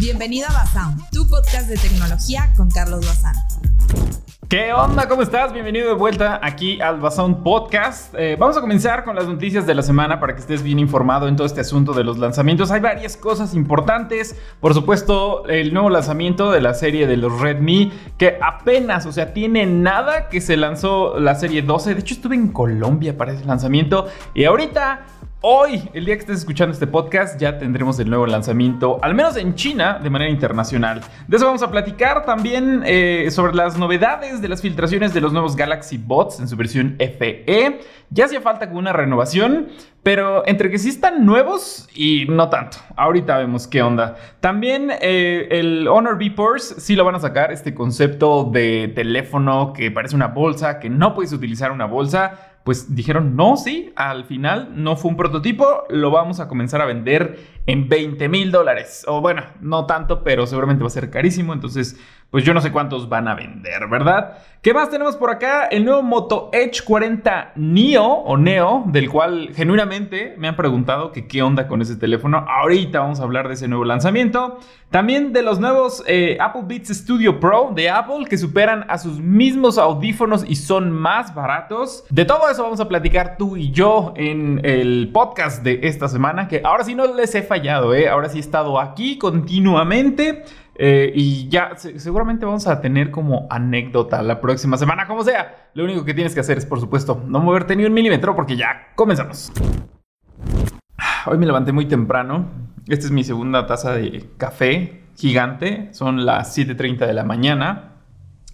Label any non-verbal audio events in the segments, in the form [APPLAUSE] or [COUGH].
Bienvenido a Basound, tu podcast de tecnología con Carlos Bazán. ¿Qué onda? ¿Cómo estás? Bienvenido de vuelta aquí al Basound Podcast. Eh, vamos a comenzar con las noticias de la semana para que estés bien informado en todo este asunto de los lanzamientos. Hay varias cosas importantes. Por supuesto, el nuevo lanzamiento de la serie de los Redmi, que apenas, o sea, tiene nada que se lanzó la serie 12. De hecho, estuve en Colombia para ese lanzamiento. Y ahorita Hoy, el día que estés escuchando este podcast, ya tendremos el nuevo lanzamiento, al menos en China, de manera internacional. De eso vamos a platicar también eh, sobre las novedades de las filtraciones de los nuevos Galaxy Bots en su versión FE. Ya hacía falta con una renovación, pero entre que sí están nuevos y no tanto. Ahorita vemos qué onda. También eh, el Honor V Purse sí lo van a sacar, este concepto de teléfono que parece una bolsa, que no puedes utilizar una bolsa pues dijeron, no, sí, al final no fue un prototipo, lo vamos a comenzar a vender en 20 mil dólares. O bueno, no tanto, pero seguramente va a ser carísimo, entonces pues yo no sé cuántos van a vender, ¿verdad? ¿Qué más tenemos por acá? El nuevo Moto Edge 40 Neo o Neo, del cual genuinamente me han preguntado que qué onda con ese teléfono. Ahorita vamos a hablar de ese nuevo lanzamiento. También de los nuevos eh, Apple Beats Studio Pro de Apple que superan a sus mismos audífonos y son más baratos. De todo eso vamos a platicar tú y yo en el podcast de esta semana, que ahora sí no les he fallado, ¿eh? Ahora sí he estado aquí continuamente. Eh, y ya seguramente vamos a tener como anécdota la próxima semana, como sea. Lo único que tienes que hacer es, por supuesto, no moverte ni un milímetro porque ya comenzamos. Hoy me levanté muy temprano. Esta es mi segunda taza de café gigante. Son las 7.30 de la mañana.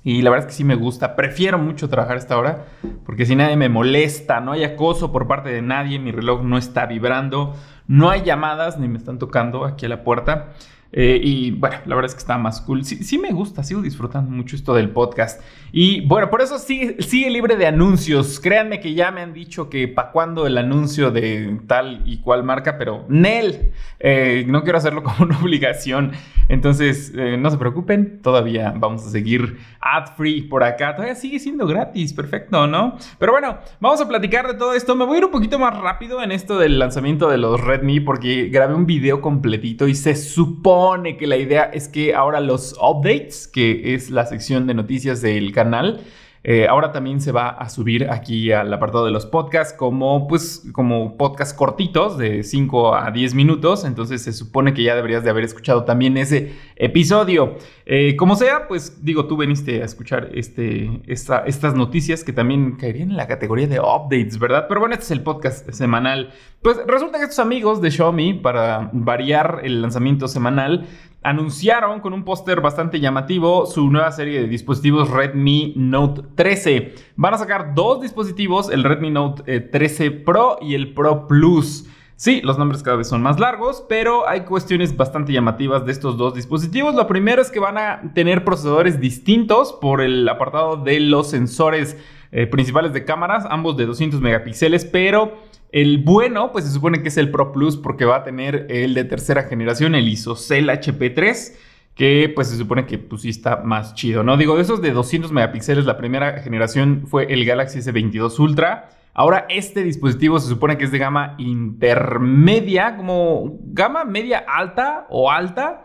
Y la verdad es que sí me gusta. Prefiero mucho trabajar esta hora porque si nadie me molesta, no hay acoso por parte de nadie, mi reloj no está vibrando, no hay llamadas ni me están tocando aquí a la puerta. Eh, y bueno, la verdad es que está más cool. Sí, me gusta, sigo disfrutando mucho esto del podcast. Y bueno, por eso sigue, sigue libre de anuncios. Créanme que ya me han dicho que para cuándo el anuncio de tal y cual marca, pero Nel, eh, no quiero hacerlo [LAUGHS] como una obligación. Entonces, eh, no se preocupen, todavía vamos a seguir ad free por acá. Todavía sigue siendo gratis, perfecto, ¿no? Pero bueno, vamos a platicar de todo esto. Me voy a ir un poquito más rápido en esto del lanzamiento de los Redmi porque grabé un video completito y se supone que la idea es que ahora los updates, que es la sección de noticias del canal, eh, ahora también se va a subir aquí al apartado de los podcasts como, pues, como podcasts cortitos de 5 a 10 minutos. Entonces se supone que ya deberías de haber escuchado también ese episodio. Eh, como sea, pues digo, tú veniste a escuchar este, estas noticias que también caerían en la categoría de updates, ¿verdad? Pero bueno, este es el podcast semanal. Pues resulta que estos amigos de Xiaomi, para variar el lanzamiento semanal, anunciaron con un póster bastante llamativo su nueva serie de dispositivos Redmi Note 13. Van a sacar dos dispositivos, el Redmi Note 13 eh, Pro y el Pro Plus. Sí, los nombres cada vez son más largos, pero hay cuestiones bastante llamativas de estos dos dispositivos. Lo primero es que van a tener procesadores distintos por el apartado de los sensores eh, principales de cámaras, ambos de 200 megapíxeles, pero el bueno, pues se supone que es el Pro Plus porque va a tener el de tercera generación, el ISOCELL HP3, que pues se supone que pues sí está más chido, ¿no? Digo, de esos de 200 megapíxeles, la primera generación fue el Galaxy S22 Ultra. Ahora este dispositivo se supone que es de gama intermedia, como gama media alta o alta.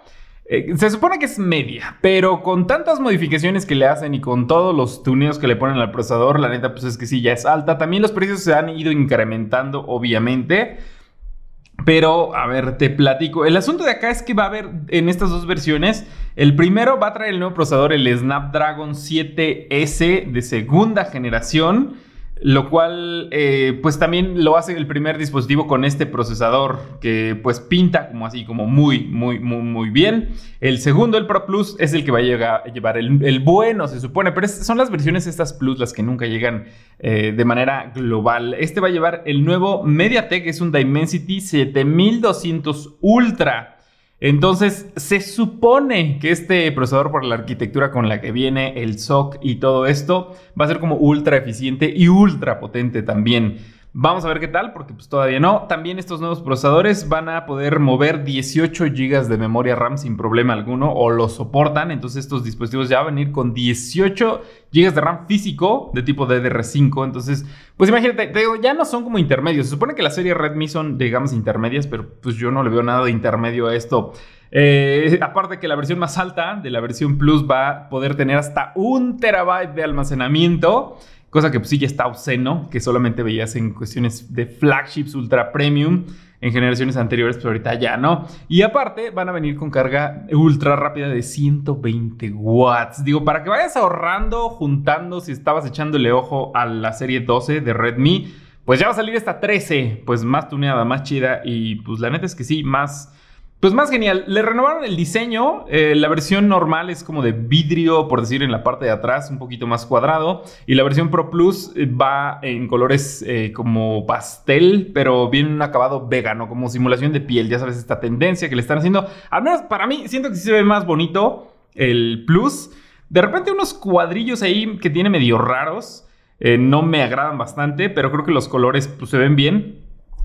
Eh, se supone que es media, pero con tantas modificaciones que le hacen y con todos los tuneos que le ponen al procesador, la neta, pues es que sí, ya es alta. También los precios se han ido incrementando, obviamente. Pero, a ver, te platico. El asunto de acá es que va a haber en estas dos versiones. El primero va a traer el nuevo procesador, el Snapdragon 7S de segunda generación lo cual eh, pues también lo hace el primer dispositivo con este procesador que pues pinta como así como muy muy muy muy bien. El segundo el Pro Plus es el que va a llevar el, bueno se supone. Pero son las versiones estas Plus las que nunca llegan eh, de manera global. Este va a llevar el nuevo MediaTek es un Dimensity 7200 Ultra entonces, se supone que este procesador por la arquitectura con la que viene, el SOC y todo esto, va a ser como ultra eficiente y ultra potente también. Vamos a ver qué tal, porque pues todavía no. También estos nuevos procesadores van a poder mover 18 GB de memoria RAM sin problema alguno o lo soportan. Entonces estos dispositivos ya van a venir con 18 GB de RAM físico de tipo DDR5. Entonces, pues imagínate, te digo, ya no son como intermedios. Se supone que la serie Redmi son de gamas intermedias, pero pues yo no le veo nada de intermedio a esto. Eh, aparte que la versión más alta de la versión Plus va a poder tener hasta un terabyte de almacenamiento. Cosa que pues, sí ya está obsceno, que solamente veías en cuestiones de flagships ultra premium en generaciones anteriores, pero ahorita ya no. Y aparte van a venir con carga ultra rápida de 120 watts. Digo, para que vayas ahorrando, juntando, si estabas echándole ojo a la serie 12 de Redmi, pues ya va a salir esta 13, pues más tuneada, más chida y pues la neta es que sí, más pues más genial, le renovaron el diseño. Eh, la versión normal es como de vidrio, por decir, en la parte de atrás, un poquito más cuadrado. Y la versión Pro Plus eh, va en colores eh, como pastel, pero bien un acabado vegano, como simulación de piel. Ya sabes, esta tendencia que le están haciendo. Al menos para mí, siento que sí se ve más bonito el Plus. De repente, unos cuadrillos ahí que tiene medio raros. no me agradan bastante, pero creo que los colores pues, se ven bien.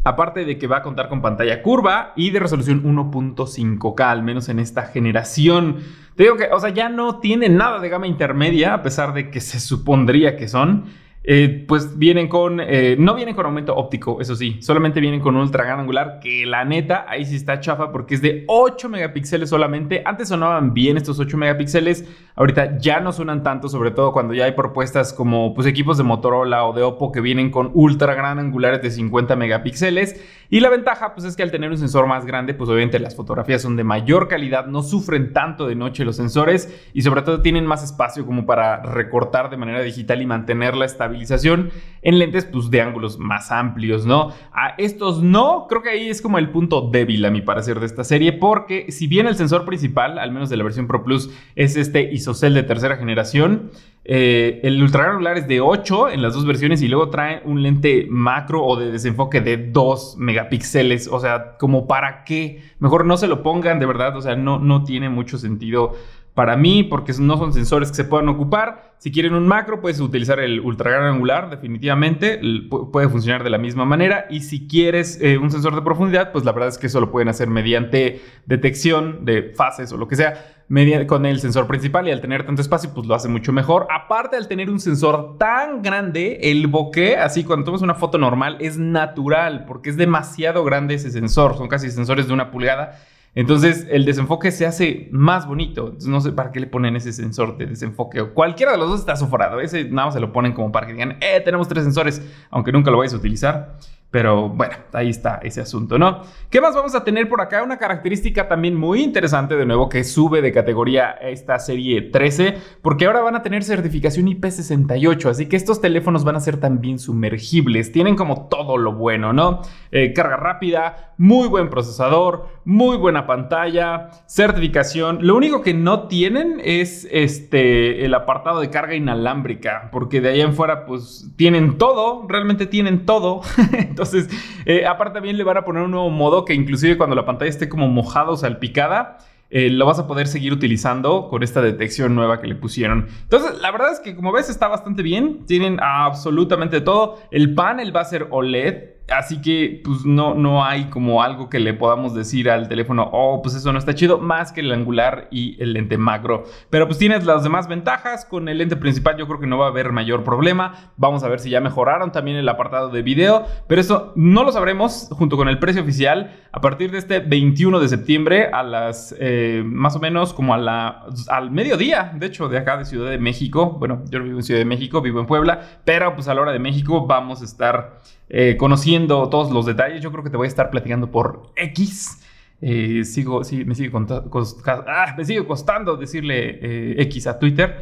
Aparte de que va a contar con pantalla curva y de resolución 1.5K, al menos en esta generación. Te digo que, o sea, ya no tiene nada de gama intermedia, a pesar de que se supondría que son. Eh, pues vienen con, eh, no vienen con aumento óptico, eso sí, solamente vienen con un ultra gran angular que la neta ahí sí está chafa porque es de 8 megapíxeles solamente. Antes sonaban bien estos 8 megapíxeles, ahorita ya no suenan tanto, sobre todo cuando ya hay propuestas como pues equipos de Motorola o de Oppo que vienen con ultra gran angulares de 50 megapíxeles. Y la ventaja pues es que al tener un sensor más grande, pues obviamente las fotografías son de mayor calidad, no sufren tanto de noche los sensores y sobre todo tienen más espacio como para recortar de manera digital y mantener la en lentes pues, de ángulos más amplios, ¿no? A estos no, creo que ahí es como el punto débil a mi parecer de esta serie, porque si bien el sensor principal, al menos de la versión Pro Plus, es este ISOCELL de tercera generación, eh, el ultragranular es de 8 en las dos versiones y luego trae un lente macro o de desenfoque de 2 megapíxeles. O sea, como para qué. Mejor no se lo pongan, de verdad. O sea, no, no tiene mucho sentido para mí, porque no son sensores que se puedan ocupar. Si quieren un macro, puedes utilizar el ultra gran angular, definitivamente, puede funcionar de la misma manera. Y si quieres eh, un sensor de profundidad, pues la verdad es que eso lo pueden hacer mediante detección de fases o lo que sea, con el sensor principal. Y al tener tanto espacio, pues lo hace mucho mejor. Aparte, al tener un sensor tan grande, el bokeh, así cuando tomas una foto normal, es natural, porque es demasiado grande ese sensor. Son casi sensores de una pulgada. Entonces el desenfoque se hace más bonito. No sé para qué le ponen ese sensor de desenfoque. Cualquiera de los dos está soforado. Ese nada más se lo ponen como para que digan, eh, tenemos tres sensores, aunque nunca lo vayas a utilizar. Pero bueno, ahí está ese asunto, ¿no? ¿Qué más vamos a tener por acá? Una característica también muy interesante, de nuevo, que sube de categoría esta serie 13, porque ahora van a tener certificación IP68, así que estos teléfonos van a ser también sumergibles, tienen como todo lo bueno, ¿no? Eh, carga rápida, muy buen procesador, muy buena pantalla, certificación. Lo único que no tienen es este, el apartado de carga inalámbrica, porque de ahí en fuera, pues tienen todo, realmente tienen todo. [LAUGHS] Entonces, eh, aparte también le van a poner un nuevo modo que inclusive cuando la pantalla esté como mojada o salpicada, eh, lo vas a poder seguir utilizando con esta detección nueva que le pusieron. Entonces, la verdad es que como ves está bastante bien. Tienen absolutamente todo. El panel va a ser OLED. Así que pues no, no hay como algo que le podamos decir al teléfono, oh, pues eso no está chido, más que el angular y el lente macro. Pero pues tienes las demás ventajas, con el lente principal yo creo que no va a haber mayor problema. Vamos a ver si ya mejoraron también el apartado de video, pero eso no lo sabremos junto con el precio oficial a partir de este 21 de septiembre a las eh, más o menos como a la, al mediodía, de hecho, de acá de Ciudad de México. Bueno, yo vivo en Ciudad de México, vivo en Puebla, pero pues a la hora de México vamos a estar eh, conociendo todos los detalles. Yo creo que te voy a estar platicando por X. Eh, sigo, sí, me, sigue ah, me sigue costando decirle eh, X a Twitter.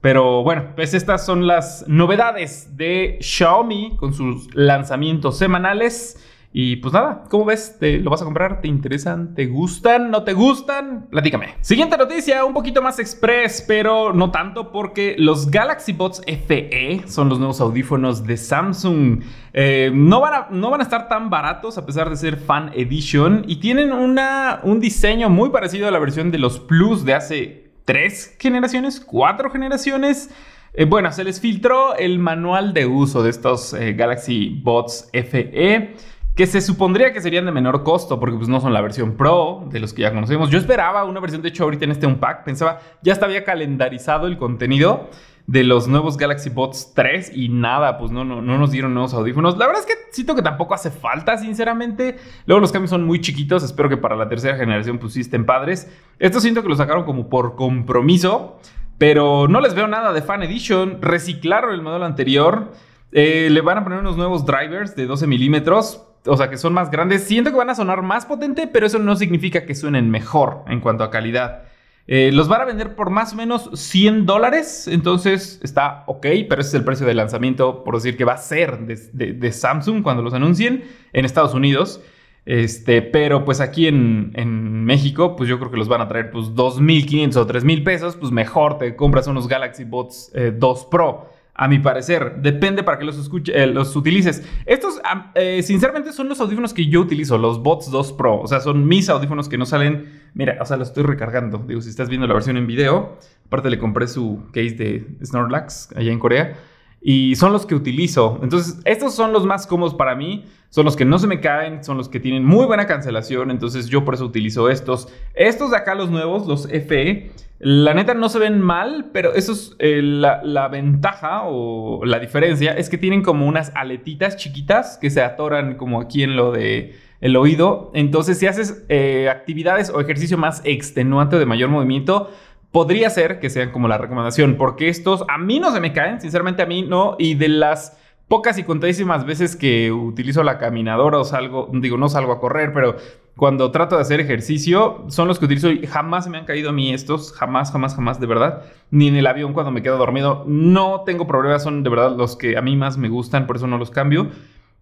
Pero bueno, pues estas son las novedades de Xiaomi con sus lanzamientos semanales. Y pues nada, ¿cómo ves? ¿Te lo vas a comprar? ¿Te interesan? ¿Te gustan? ¿No te gustan? Platícame. Siguiente noticia, un poquito más express, pero no tanto porque los Galaxy Bots FE son los nuevos audífonos de Samsung. Eh, no, van a, no van a estar tan baratos a pesar de ser Fan Edition y tienen una, un diseño muy parecido a la versión de los Plus de hace tres generaciones, cuatro generaciones. Eh, bueno, se les filtró el manual de uso de estos eh, Galaxy Bots FE que se supondría que serían de menor costo, porque pues no son la versión Pro de los que ya conocemos. Yo esperaba una versión, de hecho, ahorita en este Unpack, pensaba, ya estaba calendarizado el contenido de los nuevos Galaxy Buds 3 y nada, pues no, no, no nos dieron nuevos audífonos. La verdad es que siento que tampoco hace falta, sinceramente. Luego los cambios son muy chiquitos, espero que para la tercera generación pues sí estén padres. Esto siento que lo sacaron como por compromiso, pero no les veo nada de Fan Edition. Reciclaron el modelo anterior. Eh, le van a poner unos nuevos drivers de 12 milímetros o sea, que son más grandes. Siento que van a sonar más potente, pero eso no significa que suenen mejor en cuanto a calidad. Eh, los van a vender por más o menos 100 dólares, entonces está ok, pero ese es el precio de lanzamiento, por decir que va a ser de, Samsung cuando los anuncien en Estados Unidos. Este, pero pues aquí en, México, pues yo creo que los van a traer pues 2.500 o 3.000 pesos, pues mejor te compras unos Galaxy Buds 2 eh, Pro a mi parecer. Depende para que los, escuche, eh, los utilices. Estos, eh, sinceramente, son los audífonos que yo utilizo, los Bots 2 Pro. O sea, son mis audífonos que no salen. Mira, o sea, los estoy recargando. Digo, si estás viendo la versión en video, aparte le compré su case de Snorlax allá en Corea. Y son los que utilizo. Entonces, estos son los más cómodos para mí. Son los que no se me caen, son los que tienen muy buena cancelación. Entonces, yo por eso utilizo estos. Estos de acá, los nuevos, los FE la neta no se ven mal, pero eso es eh, la, ventaja o la diferencia es que tienen como unas aletitas chiquitas que se atoran como aquí en lo de el oído. Entonces, si haces eh, actividades o ejercicio más extenuante de mayor movimiento, podría ser que sean como la recomendación, porque estos a mí no se me caen, sinceramente a mí no, y de las pocas y contadísimas veces que utilizo la caminadora o salgo, digo, no salgo a correr, pero cuando trato de hacer ejercicio, son los que utilizo y jamás me han caído a mí estos, jamás, jamás, jamás, de verdad. Ni en el avión cuando me quedo dormido. No tengo problemas, son de verdad los que a mí más me gustan, por eso no los cambio.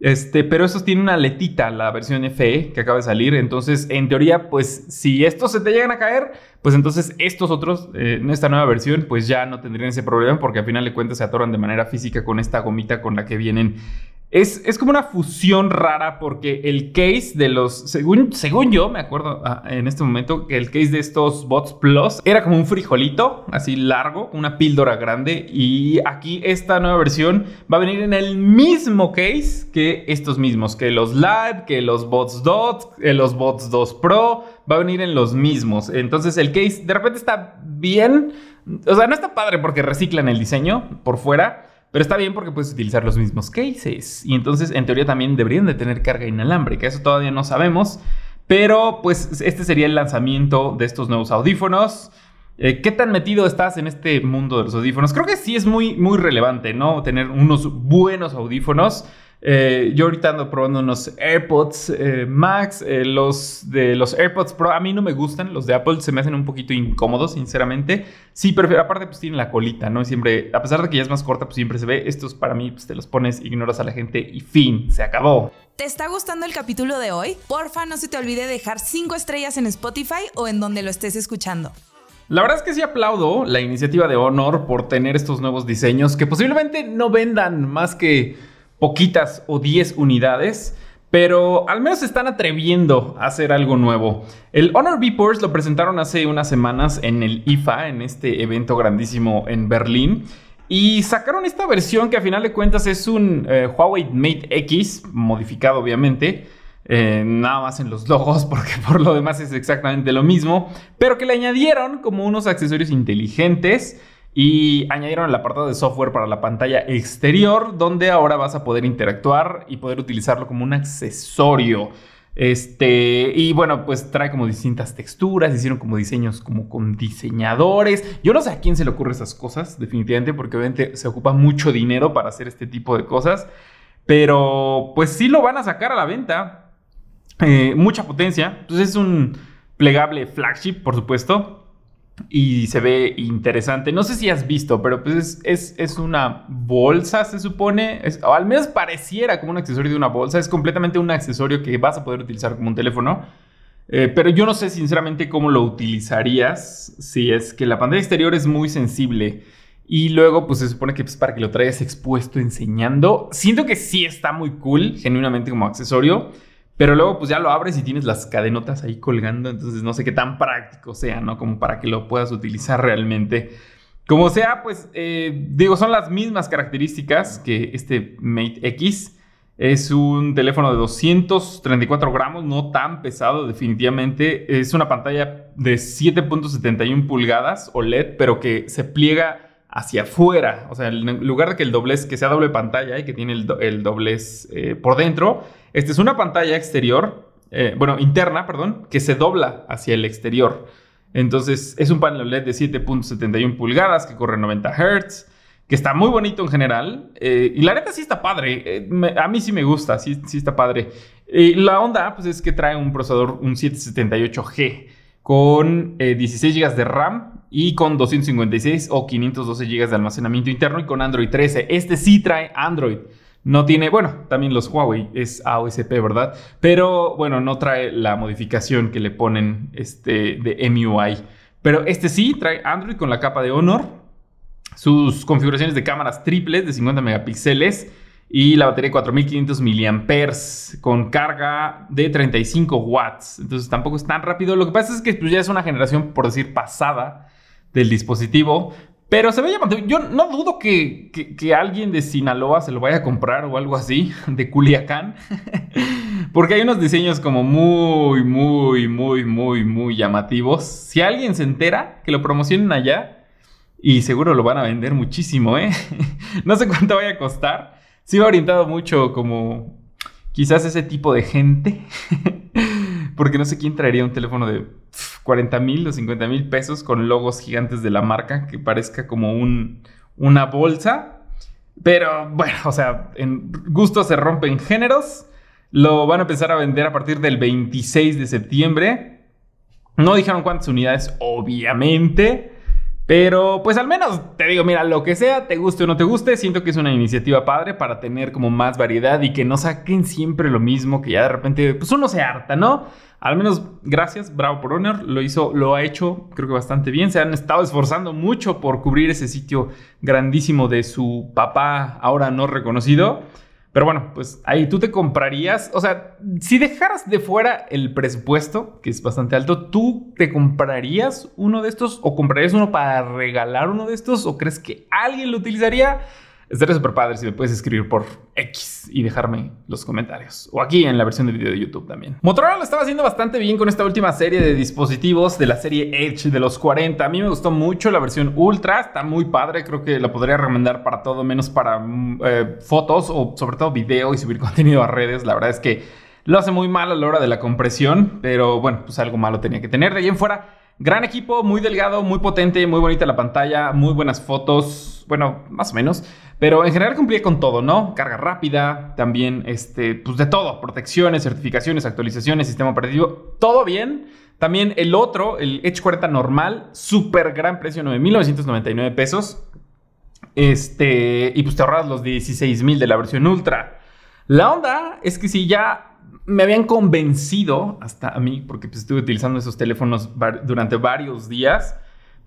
Este, pero estos tienen una letita, la versión FE que acaba de salir. Entonces, en teoría, pues si estos se te llegan a caer, pues entonces estos otros, eh, en esta nueva versión, pues ya no tendrían ese problema porque al final de cuentas se atoran de manera física con esta gomita con la que vienen es, como una fusión rara porque el case de los, según, según yo me acuerdo ah, en este momento, que el case de estos Bots Plus era como un frijolito, así largo, una píldora grande. Y aquí esta nueva versión va a venir en el mismo case que estos mismos, que los Live, que los Bots Dot, que los Bots 2 Pro, va a venir en los mismos. Entonces el case de repente está bien, o sea, no está padre porque reciclan el diseño por fuera. Pero está bien porque puedes utilizar los mismos cases. Y entonces, en teoría, también deberían de tener carga inalámbrica. Eso todavía no sabemos. Pero, pues, este sería el lanzamiento de estos nuevos audífonos. Eh, ¿Qué tan metido estás en este mundo de los audífonos? Creo que sí es muy, muy relevante, ¿no? Tener unos buenos audífonos. Eh, yo ahorita ando probando unos AirPods eh, Max, eh, los de los AirPods Pro. A mí no me gustan, los de Apple se me hacen un poquito incómodos, sinceramente. Sí, pero aparte pues tienen la colita, ¿no? Siempre, a pesar de que ya es más corta, pues siempre se ve. Estos para mí, pues te los pones, ignoras a la gente y fin, se acabó. ¿Te está gustando el capítulo de hoy? Porfa, no se te olvide dejar 5 estrellas en Spotify o en donde lo estés escuchando. La verdad es que sí aplaudo la iniciativa de Honor por tener estos nuevos diseños que posiblemente no vendan más que poquitas o 10 unidades, pero al menos se están atreviendo a hacer algo nuevo. El Honor V-Ports lo presentaron hace unas semanas en el IFA, en este evento grandísimo en Berlín. Y sacaron esta versión que a final de cuentas es un eh, Huawei Mate X, modificado obviamente, eh, nada más en los logos, [LAUGHS] porque por lo demás es exactamente lo mismo, pero que le añadieron como unos accesorios inteligentes y añadieron el apartado de software para la pantalla exterior, donde ahora vas a poder interactuar y poder utilizarlo como un accesorio. Este, y bueno, pues trae como distintas texturas, hicieron como diseños como con diseñadores. Yo no sé a quién se le ocurre esas cosas, definitivamente, porque obviamente se ocupa mucho dinero para hacer este tipo de cosas. Pero pues sí lo van a sacar a la venta. Eh, mucha potencia. Entonces es un plegable flagship, por supuesto y se ve interesante. No sé si has visto, pero pues es, una bolsa, se supone. o al menos pareciera como un accesorio de una bolsa. Es completamente un accesorio que vas a poder utilizar como un teléfono. Eh, pero yo no sé sinceramente cómo lo utilizarías si es que la pantalla exterior es muy sensible. Y luego, pues se supone que es pues, para que lo traigas expuesto enseñando. Siento que sí está muy cool, genuinamente como accesorio. Pero luego pues ya lo abres y tienes las cadenotas ahí colgando, entonces no sé qué tan práctico sea, ¿no? Como para que lo puedas utilizar realmente. Como sea, pues eh, digo, son las mismas características que este Mate X. Es un teléfono de 234 gramos, no tan pesado definitivamente. Es una pantalla de 7.71 pulgadas OLED, pero que se pliega hacia afuera. O sea, en lugar de que el doblez, que sea doble pantalla y que tiene el, doblez eh, por dentro, esta es una pantalla exterior, eh, bueno, interna, perdón, que se dobla hacia el exterior. Entonces, es un panel LED de 7.71 pulgadas que corre 90 Hz, que está muy bonito en general. Eh, y la neta sí está padre. a mí sí me gusta, sí, sí está padre. Y la onda, pues es que trae un procesador, un 778G, con 16 GB de RAM y con 256 o 512 GB de almacenamiento interno y con Android 13. Este sí trae Android. No tiene, bueno, también los Huawei es AOSP, ¿verdad? Pero bueno, no trae la modificación que le ponen este, de MUI. Pero este sí trae Android con la capa de Honor, sus configuraciones de cámaras triples de 50 megapíxeles y la batería de 4500 mAh con carga de 35 watts. Entonces tampoco es tan rápido. Lo que pasa es que pues, ya es una generación, por decir, pasada del dispositivo. Pero se ve llamativo. Yo no dudo que, alguien de Sinaloa se lo vaya a comprar o algo así, [LAUGHS] de Culiacán. [LAUGHS] Porque hay unos diseños como muy, muy, muy, muy, muy llamativos. Si alguien se entera, que lo promocionen allá. Y seguro lo van a vender muchísimo, ¿eh? [LAUGHS] no sé cuánto vaya a costar. Sí va orientado mucho como quizás ese tipo de gente. Porque no sé quién traería un teléfono de 40 mil o 50 mil pesos con logos gigantes de la marca que parezca como un, una bolsa. Pero bueno, o sea, en gusto se rompen géneros. Lo van a empezar a vender a partir del 26 de septiembre. No dijeron cuántas unidades, obviamente. Pero pues al menos te digo, mira, lo que sea, te guste o no te guste, siento que es una iniciativa padre para tener como más variedad y que no saquen siempre lo mismo, que ya de repente pues uno se harta, ¿no? Al menos gracias, bravo por Honor, lo hizo, lo ha hecho creo que bastante bien, se han estado esforzando mucho por cubrir ese sitio grandísimo de su papá ahora no reconocido. Pero bueno, pues ahí tú te comprarías, o sea, si dejaras de fuera el presupuesto, que es bastante alto, ¿tú te comprarías uno de estos o comprarías uno para regalar uno de estos o crees que alguien lo utilizaría? Estaría súper padre si me puedes escribir por X y dejarme los comentarios. O aquí en la versión de video de YouTube también. Motorola lo estaba haciendo bastante bien con esta última serie de dispositivos de la serie Edge de los 40. A mí me gustó mucho la versión Ultra. Está muy padre. Creo que la podría recomendar para todo, menos para mm, eh, fotos o sobre todo video y subir [LAUGHS] contenido a redes. La verdad es que lo hace muy mal a la hora de la compresión. Pero bueno, pues algo malo tenía que tener. De ahí en fuera Gran equipo, muy delgado, muy potente, muy bonita la pantalla, muy buenas fotos, bueno, más o menos, pero en general cumplía con todo, ¿no? Carga rápida, también, este, pues de todo, protecciones, certificaciones, actualizaciones, sistema operativo, todo bien. También el otro, el Edge 40 normal, súper gran precio, 9.999 pesos. Este, y pues te ahorras los 16.000 de la versión Ultra. La onda es que si ya me habían convencido, hasta a mí, porque pues, estuve utilizando esos teléfonos durante varios días,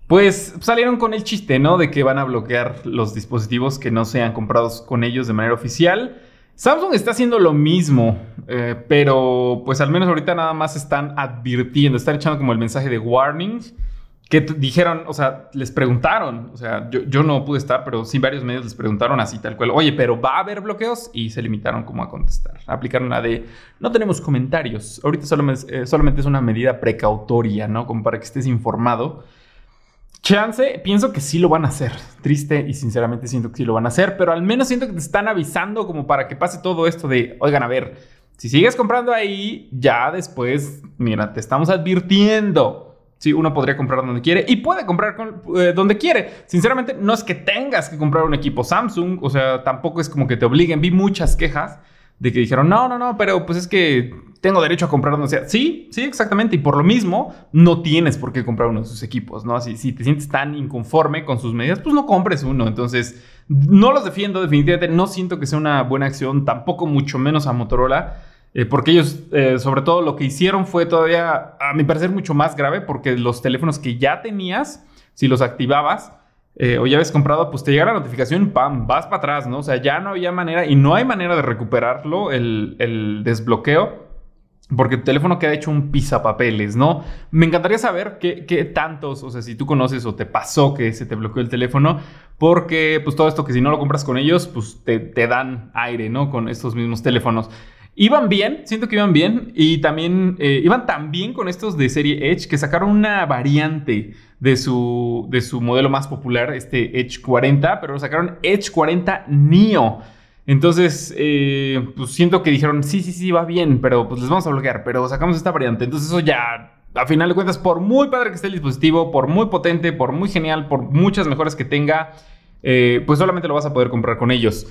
pues salieron con el chiste, ¿no? De que van a bloquear los dispositivos que no sean comprados con ellos de manera oficial. Samsung está haciendo lo mismo, eh, pero pues al menos ahorita nada más están advirtiendo, están echando como el mensaje de warning que dijeron, o sea, les preguntaron, o sea, yo, no pude estar, pero sí varios medios les preguntaron así tal cual, oye, pero ¿va a haber bloqueos? Y se limitaron como a contestar. Aplicaron la de, no tenemos comentarios. Ahorita eh, solamente es una medida precautoria, ¿no? Como para que estés informado. Chance, pienso que sí lo van a hacer. Triste y sinceramente siento que sí lo van a hacer, pero al menos siento que te están avisando como para que pase todo esto de, oigan, a ver, si sigues comprando ahí, ya después, mira, te estamos advirtiendo Sí, uno podría comprar donde quiere y puede comprar eh, donde quiere. Sinceramente, no es que tengas que comprar un equipo Samsung, o sea, tampoco es como que te obliguen. Vi muchas quejas de que dijeron, no, no, no, pero pues es que tengo derecho a comprar donde sea. Sí, sí, exactamente. Y por lo mismo, no tienes por qué comprar uno de sus equipos, ¿no? Si, si te sientes tan inconforme con sus medidas, pues no compres uno. Entonces, no los defiendo definitivamente. No siento que sea una buena acción, tampoco mucho menos a Motorola. Eh, porque ellos, eh, sobre todo, lo que hicieron fue todavía, a mi parecer, mucho más grave, porque los teléfonos que ya tenías, si los activabas eh, o ya habías comprado, pues te llega la notificación, pam, vas para atrás, ¿no? O sea, ya no había manera, y no hay manera de recuperarlo, el, desbloqueo. Porque tu teléfono queda hecho un pisapapeles, ¿no? Me encantaría saber qué, qué, tantos, o sea, si tú conoces o te pasó que se te bloqueó el teléfono, porque pues todo esto que si no lo compras con ellos, pues te, te dan aire, ¿no? Con estos mismos teléfonos. Iban bien, siento que iban bien. Y también eh, iban tan bien con estos de serie Edge que sacaron una variante de su, de su modelo más popular, este Edge 40, pero lo sacaron Edge 40 Neo. Entonces, eh, pues siento que dijeron, sí, sí, sí, va bien, pero pues les vamos a bloquear, pero sacamos esta variante. Entonces eso ya, a final de cuentas, por muy padre que esté el dispositivo, por muy potente, por muy genial, por muchas mejoras que tenga, eh, pues solamente lo vas a poder comprar con ellos.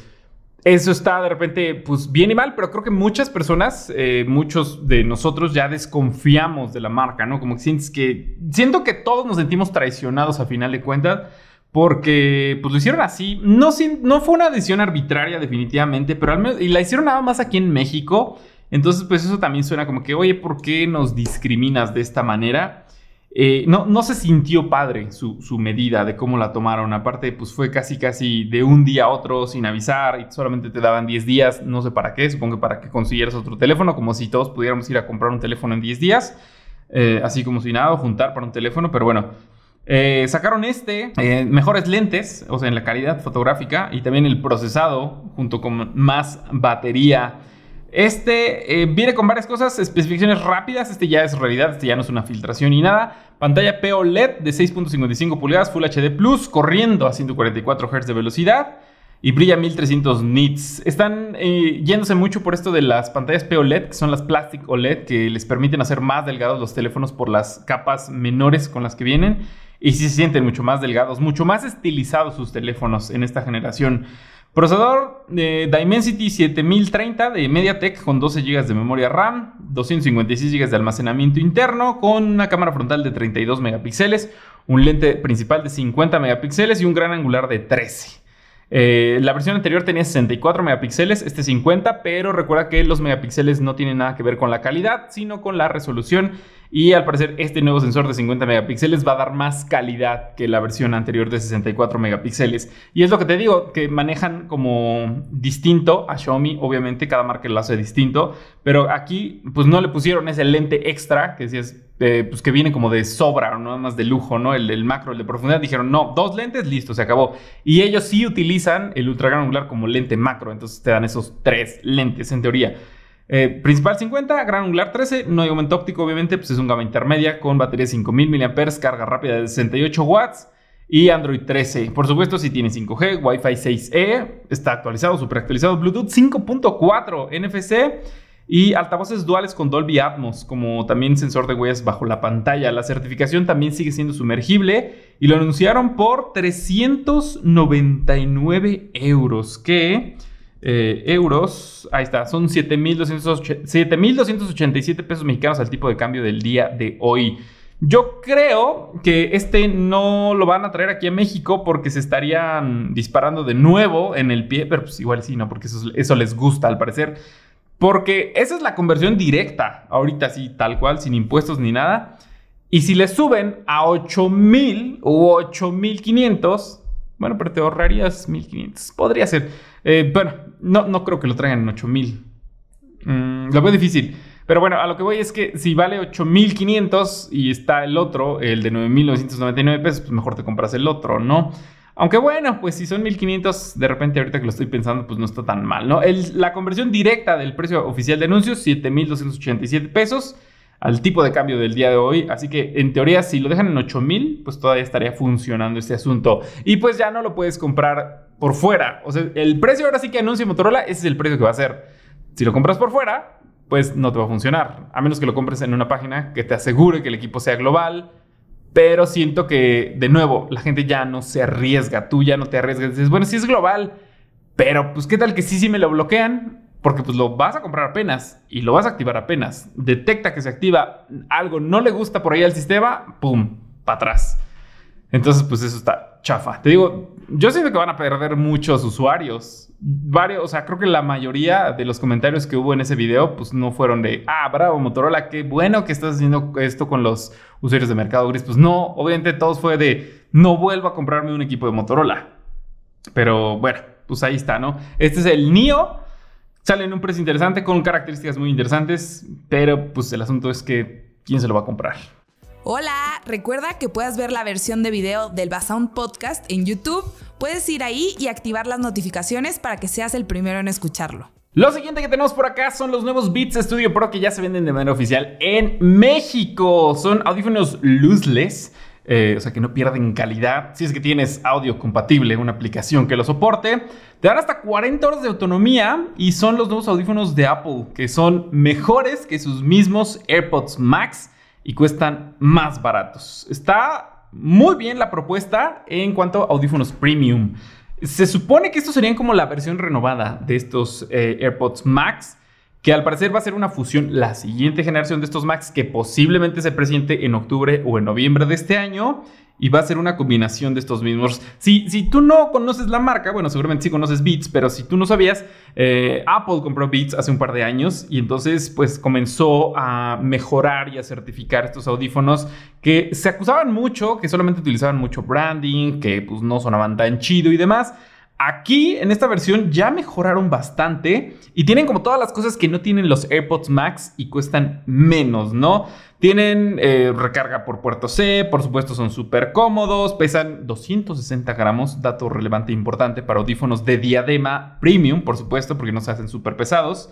Eso está de repente, pues bien y mal, pero creo que muchas personas, eh, muchos de nosotros ya desconfiamos de la marca, ¿no? Como sientes que, siento que todos nos sentimos traicionados a final de cuentas, porque pues lo hicieron así. No, no fue una decisión arbitraria definitivamente, pero al menos, y la hicieron nada más aquí en México. Entonces, pues eso también suena como que, oye, ¿por qué nos discriminas de esta manera? Eh, no, no, se sintió padre su, medida de cómo la tomaron. Aparte, pues fue casi, casi de un día a otro sin avisar y solamente te daban 10 días. No sé para qué, supongo que para que consiguieras otro teléfono, como si todos pudiéramos ir a comprar un teléfono en 10 días. Eh, así como si nada, juntar para un teléfono, pero bueno. Eh, sacaron este, mejores lentes, o sea, en la calidad fotográfica y también el procesado, junto con más batería este eh, viene con varias cosas, especificaciones rápidas. Este ya es realidad, este ya no es una filtración ni nada. Pantalla POLED de 6.55 pulgadas, Full HD Plus, corriendo a 144 Hz de velocidad y brilla 1300 nits. Están eh, yéndose mucho por esto de las pantallas POLED, que son las Plastic OLED, que les permiten hacer más delgados los teléfonos por las capas menores con las que vienen. Y sí se sienten mucho más delgados, mucho más estilizados sus teléfonos en esta generación. Procesador de Dimensity 7030 de MediaTek con 12 GB de memoria RAM, 256 GB de almacenamiento interno, con una cámara frontal de 32 megapíxeles, un lente principal de 50 megapíxeles y un gran angular de 13. Eh, la versión anterior tenía 64 megapíxeles, este 50, pero recuerda que los megapíxeles no tienen nada que ver con la calidad, sino con la resolución y al parecer este nuevo sensor de 50 megapíxeles va a dar más calidad que la versión anterior de 64 megapíxeles. Y es lo que te digo, que manejan como distinto a Xiaomi, obviamente cada marca lo hace distinto, pero aquí pues no le pusieron ese lente extra que decías eh, pues que viene como de sobra, nada más de lujo, ¿no? El, macro, el de profundidad, dijeron, no, dos lentes, listo, se acabó. Y ellos sí utilizan el ultra angular como lente macro, entonces te dan esos tres lentes en teoría. Eh, principal 50, gran angular 13, no hay aumento óptico, obviamente, pues es un gama intermedia con batería de 5000 mAh, carga rápida de 68 watts y Android 13. Por supuesto, si tiene 5G, Wi-Fi 6E, está actualizado, super actualizado, Bluetooth 5.4, NFC y altavoces duales con Dolby Atmos, como también sensor de huellas bajo la pantalla. La certificación también sigue siendo sumergible y lo anunciaron por 399 euros, que eh, euros, ahí está, son 7.287 pesos mexicanos al tipo de cambio del día de hoy. Yo creo que este no lo van a traer aquí a México porque se estarían disparando de nuevo en el pie, pero pues igual sí, ¿no? Porque eso, eso les gusta al parecer. Porque esa es la conversión directa, ahorita sí, tal cual, sin impuestos ni nada. Y si le suben a 8000 o 8500, bueno, pero te ahorrarías 1500. Podría ser. Eh, bueno, no, no creo que lo traigan en 8000. Mm, lo veo difícil. Pero bueno, a lo que voy es que si vale 8500 y está el otro, el de 9999 pesos, pues mejor te compras el otro, ¿no? Aunque bueno, pues si son 1500, de repente ahorita que lo estoy pensando, pues no está tan mal, ¿no? la conversión directa del precio oficial de anuncios, 7287 pesos al tipo de cambio del día de hoy. Así que en teoría, si lo dejan en 8000, pues todavía estaría funcionando este asunto. Y pues ya no lo puedes comprar por fuera. O sea, el precio ahora sí que anuncia Motorola, ese es el precio que va a ser. Si lo compras por fuera, pues no te va a funcionar. A menos que lo compres en una página que te asegure que el equipo sea global. Pero siento que, de nuevo, la gente ya no se arriesga. Tú ya no te arriesgas. Dices, bueno, si es global. Pero pues qué tal que sí, sí me lo bloquean porque pues lo vas a comprar apenas y lo vas a activar apenas. Detecta que se activa algo, no le gusta por ahí al sistema, ¡pum! Para atrás. Entonces, pues eso está chafa. Te digo, yo siento que van a perder muchos usuarios. Varios, o sea, creo que la mayoría de los comentarios que hubo en ese video, pues no fueron de, ah, bravo, Motorola, qué bueno que estás haciendo esto con los usuarios de Mercado Gris. Pues no, obviamente todos fue de, no vuelvo a comprarme un equipo de Motorola. Pero bueno, pues ahí está, ¿no? Este es el NIO Sale en un precio interesante con características muy interesantes, pero pues el asunto es que ¿quién se lo va a comprar? Hola, recuerda que puedes ver la versión de video del Basound Podcast en YouTube. Puedes ir ahí y activar las notificaciones para que seas el primero en escucharlo. Lo siguiente que tenemos por acá son los nuevos Beats Studio Pro que ya se venden de manera oficial en México. Son audífonos lossless. Eh, o sea que no pierden calidad. Si es que tienes audio compatible, una aplicación que lo soporte, te dan hasta 40 horas de autonomía y son los nuevos audífonos de Apple que son mejores que sus mismos AirPods Max y cuestan más baratos. Está muy bien la propuesta en cuanto a audífonos premium. Se supone que estos serían como la versión renovada de estos eh, AirPods Max, que al parecer va a ser una fusión, la siguiente generación de estos Max, que posiblemente se presente en octubre o en noviembre de este año y va a ser una combinación de estos mismos. Si, si tú no conoces la marca, bueno, seguramente sí conoces Beats, pero si tú no sabías, eh, Apple compró Beats hace un par de años y entonces pues comenzó a mejorar y a certificar estos audífonos que se acusaban mucho, que solamente utilizaban mucho branding, que pues no sonaban tan chido y demás. Aquí, en esta versión, ya mejoraron bastante y tienen como todas las cosas que no tienen los AirPods Max y cuestan menos, ¿no? Tienen eh, recarga por puerto C, por supuesto son súper cómodos, pesan 260 gramos, dato relevante e importante para audífonos de diadema premium, por supuesto, porque no se hacen súper pesados.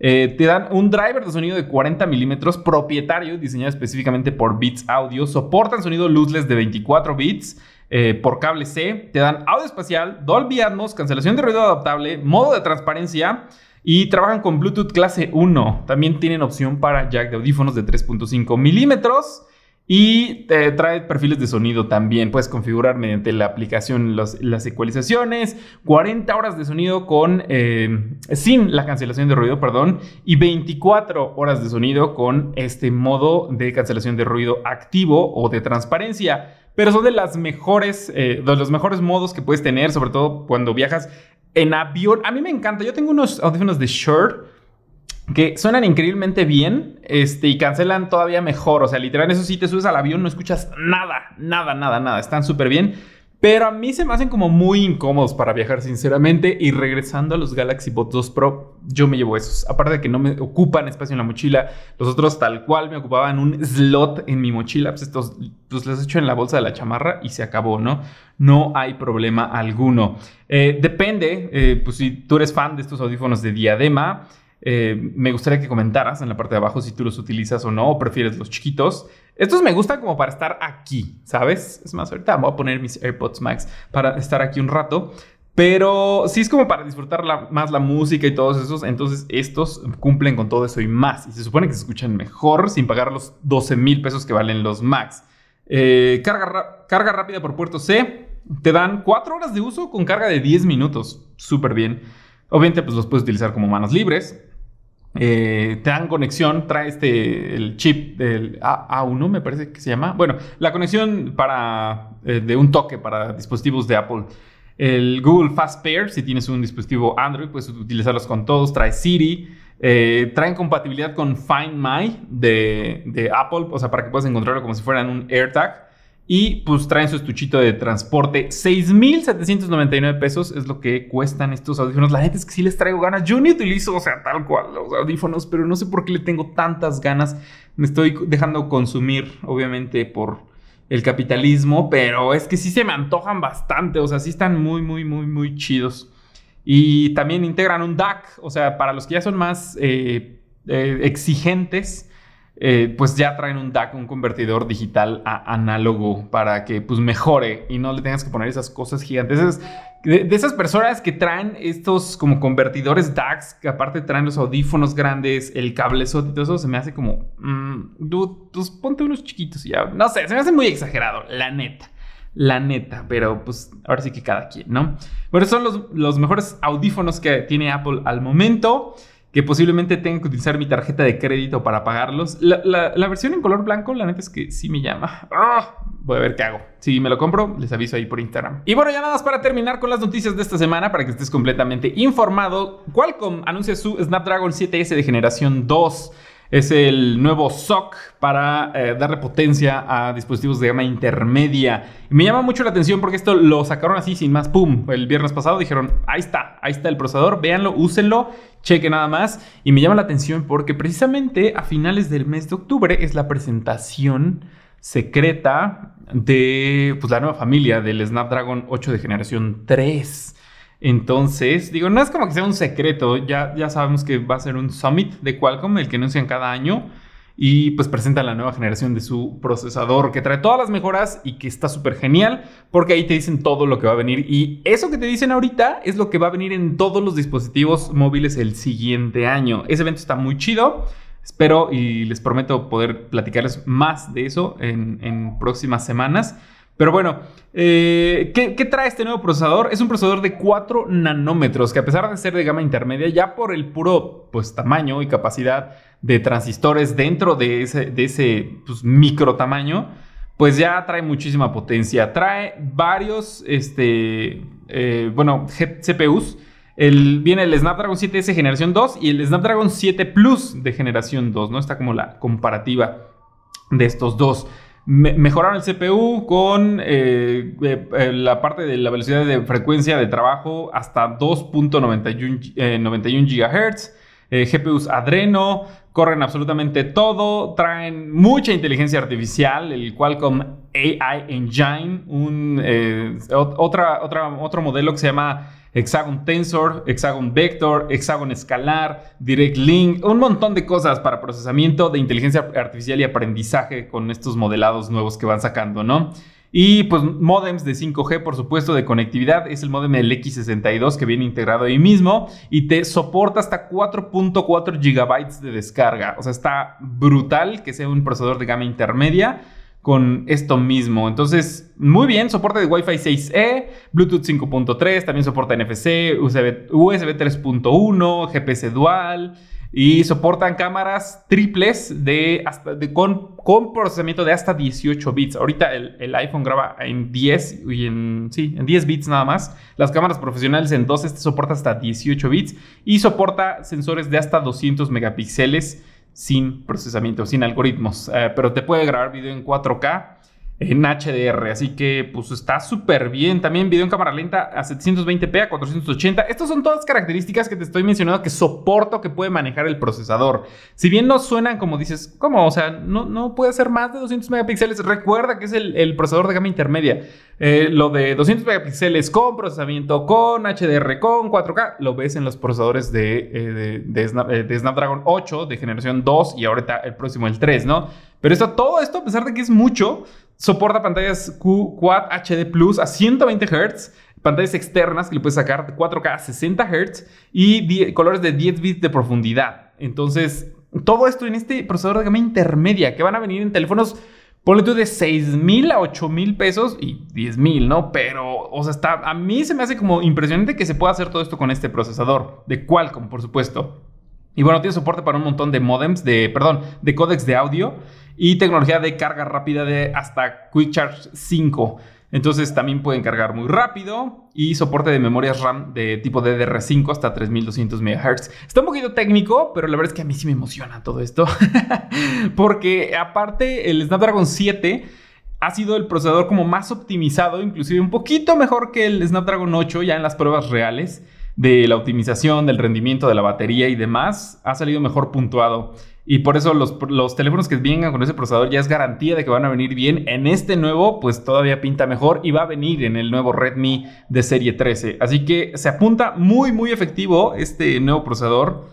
Eh, te dan un driver de sonido de 40 milímetros propietario, diseñado específicamente por Beats Audio, soportan sonido luzless de 24 bits eh, por cable C. Te dan audio espacial, Dolby Atmos, cancelación de ruido adaptable, modo de transparencia y trabajan con Bluetooth clase 1. También tienen opción para jack de audífonos de 3.5 milímetros. Y te trae perfiles de sonido también. Puedes configurar mediante la aplicación las ecualizaciones. 40 horas de sonido con, eh, sin la cancelación de ruido, perdón. Y 24 horas de sonido con este modo de cancelación de ruido activo o de transparencia pero son de las mejores, eh, de los mejores modos que puedes tener, sobre todo cuando viajas en avión. A mí me encanta. Yo tengo unos audífonos de Shure que suenan increíblemente bien este, y cancelan todavía mejor. O sea, literal, eso sí te subes al avión, no escuchas nada, nada, nada, nada. Están súper bien. Pero a mí se me hacen como muy incómodos para viajar, sinceramente. Y regresando a los Galaxy Buds 2 Pro, yo me llevo esos. Aparte de que no me ocupan espacio en la mochila, los otros tal cual me ocupaban un slot en mi mochila. Pues estos pues los echo en la bolsa de la chamarra y se acabó, ¿no? No hay problema alguno. Eh, depende, eh, pues si tú eres fan de estos audífonos de diadema. Eh, me gustaría que comentaras en la parte de abajo si tú los utilizas o no, o prefieres los chiquitos. Estos me gustan como para estar aquí, ¿sabes? Es más, ahorita voy a poner mis AirPods Max para estar aquí un rato. Pero sí es como para disfrutar más la música y todos esos. Entonces estos cumplen con todo eso y más. Y se supone que se escuchan mejor sin pagar los 12 mil pesos que valen los Max. Eh, carga, carga rápida por puerto C. Te dan 4 horas de uso con carga de 10 minutos. Súper bien. Obviamente pues los puedes utilizar como manos libres. Eh, te dan conexión, trae este, el chip del A, 1 me parece que se llama. Bueno, la conexión para, eh, de un toque para dispositivos de Apple. El Google Fast Pair, si tienes un dispositivo Android, puedes utilizarlos con todos. Trae Siri. Eh, traen compatibilidad con Find My de, de, Apple, o sea, para que puedas encontrarlo como si fueran un AirTag. Y pues traen su estuchito de transporte. 6,799 pesos es lo que cuestan estos audífonos. La neta es que sí les traigo ganas. Yo ni utilizo, o sea, tal cual los audífonos, pero no sé por qué le tengo tantas ganas. Me estoy dejando consumir, obviamente, por el capitalismo, pero es que sí se me antojan bastante. O sea, sí están muy, muy, muy, muy chidos. Y también integran un DAC, o sea, para los que ya son más eh, eh, exigentes eh, pues ya traen un DAC, un convertidor digital a análogo para que pues mejore y no le tengas que poner esas cosas gigantes. de, esas personas que traen estos como convertidores DACs, que aparte traen los audífonos grandes, el cable y todo eso, se me hace como, mm, dude, pues ponte unos chiquitos y ya. No sé, se me hace muy exagerado, la neta. La neta, pero pues ahora sí que cada quien, ¿no? Pero son los, los mejores audífonos que tiene Apple al momento que posiblemente tenga que utilizar mi tarjeta de crédito para pagarlos. La, versión en color blanco, la neta es que sí me llama. ¡Ah! Voy a ver qué hago. Si me lo compro, les aviso ahí por Instagram. Y bueno, ya nada más para terminar con las noticias de esta semana, para que estés completamente informado. Qualcomm anuncia su Snapdragon 7S de generación 2. Es el nuevo SOC para eh, darle potencia a dispositivos de gama intermedia. Y me llama mucho la atención porque esto lo sacaron así sin más. ¡Pum! El viernes pasado dijeron, ahí está, ahí está el procesador, véanlo, úsenlo, cheque nada más. Y me llama la atención porque precisamente a finales del mes de octubre es la presentación secreta de pues, la nueva familia del Snapdragon 8 de generación 3. Entonces, digo, no es como que sea un secreto, ya, ya sabemos que va a ser un summit de Qualcomm, el que anuncian cada año, y pues presenta la nueva generación de su procesador que trae todas las mejoras y que está súper genial, porque ahí te dicen todo lo que va a venir. Y eso que te dicen ahorita es lo que va a venir en todos los dispositivos móviles el siguiente año. Ese evento está muy chido. Espero y les prometo poder platicarles más de eso en, en próximas semanas. Pero bueno, eh, ¿qué, trae este nuevo procesador? Es un procesador de 4 nanómetros que a pesar de ser de gama intermedia, ya por el puro pues, tamaño y capacidad de transistores dentro de ese, de ese pues, micro tamaño, pues ya trae muchísima potencia. Trae varios, este, eh, bueno, CPUs. Viene el Snapdragon 7S generación 2 y el Snapdragon 7 Plus de generación 2, ¿no? Está como la comparativa de estos dos mejoraron el CPU con eh, eh, eh, la parte de la velocidad de frecuencia de trabajo hasta 2.91 GHz. GPUs Adreno, corren absolutamente todo, traen mucha inteligencia artificial, el Qualcomm AI Engine, un, otra, otro modelo que se llama Hexagon Tensor, Hexagon Vector, Hexagon Escalar, Direct Link, un montón de cosas para procesamiento de inteligencia artificial y aprendizaje con estos modelados nuevos que van sacando, ¿no? Y pues modems de 5G, por supuesto, de conectividad. Es el modem X62 que viene integrado ahí mismo y te soporta hasta 4.4 GB de descarga. O sea, está brutal que sea un procesador de gama intermedia con esto mismo. Entonces, muy bien, soporte de Wi-Fi 6E, Bluetooth 5.3, también soporta NFC, USB, 3.1, GPS dual y soportan cámaras triples de con, con, procesamiento de hasta 18 bits. Ahorita el, iPhone graba en 10 y en sí, en 10 bits nada más. Las cámaras profesionales en 2 este soporta hasta 18 bits y soporta sensores de hasta 200 megapíxeles sin procesamiento, sin algoritmos, eh, pero te puede grabar video en 4K en HDR, así que pues está súper bien. También video en cámara lenta a 720p, a 480. Estas son todas características que te estoy mencionando que soporto que puede manejar el procesador. Si bien no suenan como dices, ¿cómo? O sea, no, no puede ser más de 200 megapíxeles. Recuerda que es el, procesador de gama intermedia. Eh, lo de 200 megapíxeles con procesamiento, con HDR, con 4K, lo ves en los procesadores de, eh, de, Snapdragon 8 de generación 2 y ahorita el próximo el 3, ¿no? Pero esto, todo esto, a pesar de que es mucho, Soporta pantallas Q Quad HD Plus a 120 Hz, pantallas externas que le puedes sacar 4K a 60 Hz y colores de 10 bits de profundidad. Entonces, todo esto en este procesador de gama intermedia que van a venir en teléfonos, ponle tú de 6 mil a 8 mil pesos y 10 mil, ¿no? Pero, o sea, está, a mí se me hace como impresionante que se pueda hacer todo esto con este procesador de Qualcomm, por supuesto. Y bueno, tiene soporte para un montón de modems, de, perdón, de códecs de audio y tecnología de carga rápida de hasta Quick Charge 5. Entonces también pueden cargar muy rápido y soporte de memorias RAM de tipo DDR5 hasta 3200 MHz. Está un poquito técnico, pero la verdad es que a mí sí me emociona todo esto. [LAUGHS] Porque aparte el Snapdragon 7 ha sido el procesador como más optimizado, inclusive un poquito mejor que el Snapdragon 8 ya en las pruebas reales de la optimización, del rendimiento de la batería y demás. Ha salido mejor puntuado. Y por eso los, teléfonos que vengan con ese procesador ya es garantía de que van a venir bien. En este nuevo, pues todavía pinta mejor y va a venir en el nuevo Redmi de serie 13. Así que se apunta muy, muy efectivo este nuevo procesador.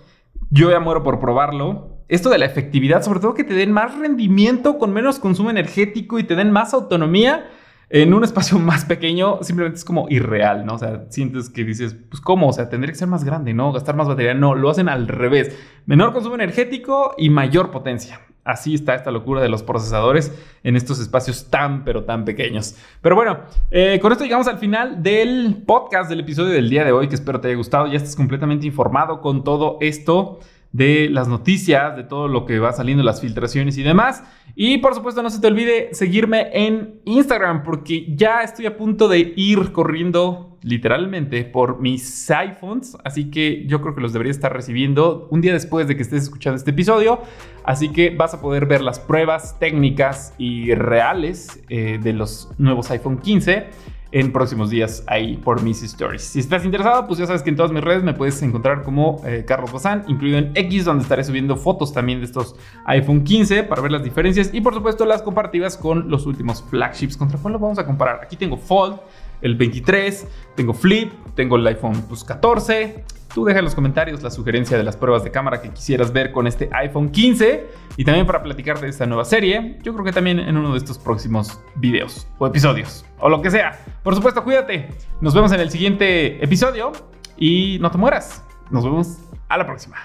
Yo ya muero por probarlo. Esto de la efectividad, sobre todo que te den más rendimiento con menos consumo energético y te den más autonomía en un espacio [LAUGHS] más pequeño simplemente es como irreal, ¿no? O sea, sientes que dices, pues ¿cómo? O sea, tendría que ser más grande, ¿no? Gastar más batería. No, lo hacen al revés. Menor consumo energético y mayor potencia. Así está esta locura de los procesadores en estos espacios tan, pero tan pequeños. Pero bueno, eh, con esto llegamos al final del podcast, del episodio del día de hoy, que espero te haya gustado. Ya estás completamente informado con todo esto de las noticias, de todo lo que va saliendo, las filtraciones y demás. Y por supuesto no se te olvide seguirme en Instagram porque ya estoy a punto de ir corriendo literalmente por mis iPhones, así que yo creo que los debería estar recibiendo un día después de que estés escuchando este episodio, así que vas a poder ver las pruebas técnicas y reales eh, de los nuevos iPhone 15 en próximos días ahí por mis stories. Si estás interesado, pues ya sabes que en todas mis redes me puedes encontrar como eh, Carlos Bazán, incluido en X, donde estaré subiendo fotos también de estos iPhone 15 para ver las diferencias y por supuesto las comparativas con los últimos flagships. ¿Contra cuál lo vamos a comparar? Aquí tengo Fold, el 23, tengo Flip, tengo el iPhone 14. Tú deja en los comentarios la sugerencia de las pruebas de cámara que quisieras ver con este iPhone 15 y también para platicar de esta nueva serie. Yo creo que también en uno de estos próximos videos o episodios o lo que sea. Por supuesto, cuídate. Nos vemos en el siguiente episodio y no te mueras. Nos vemos a la próxima.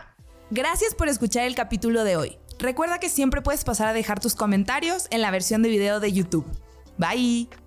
Gracias por escuchar el capítulo de hoy. Recuerda que siempre puedes pasar a dejar tus comentarios en la versión de video de YouTube. Bye.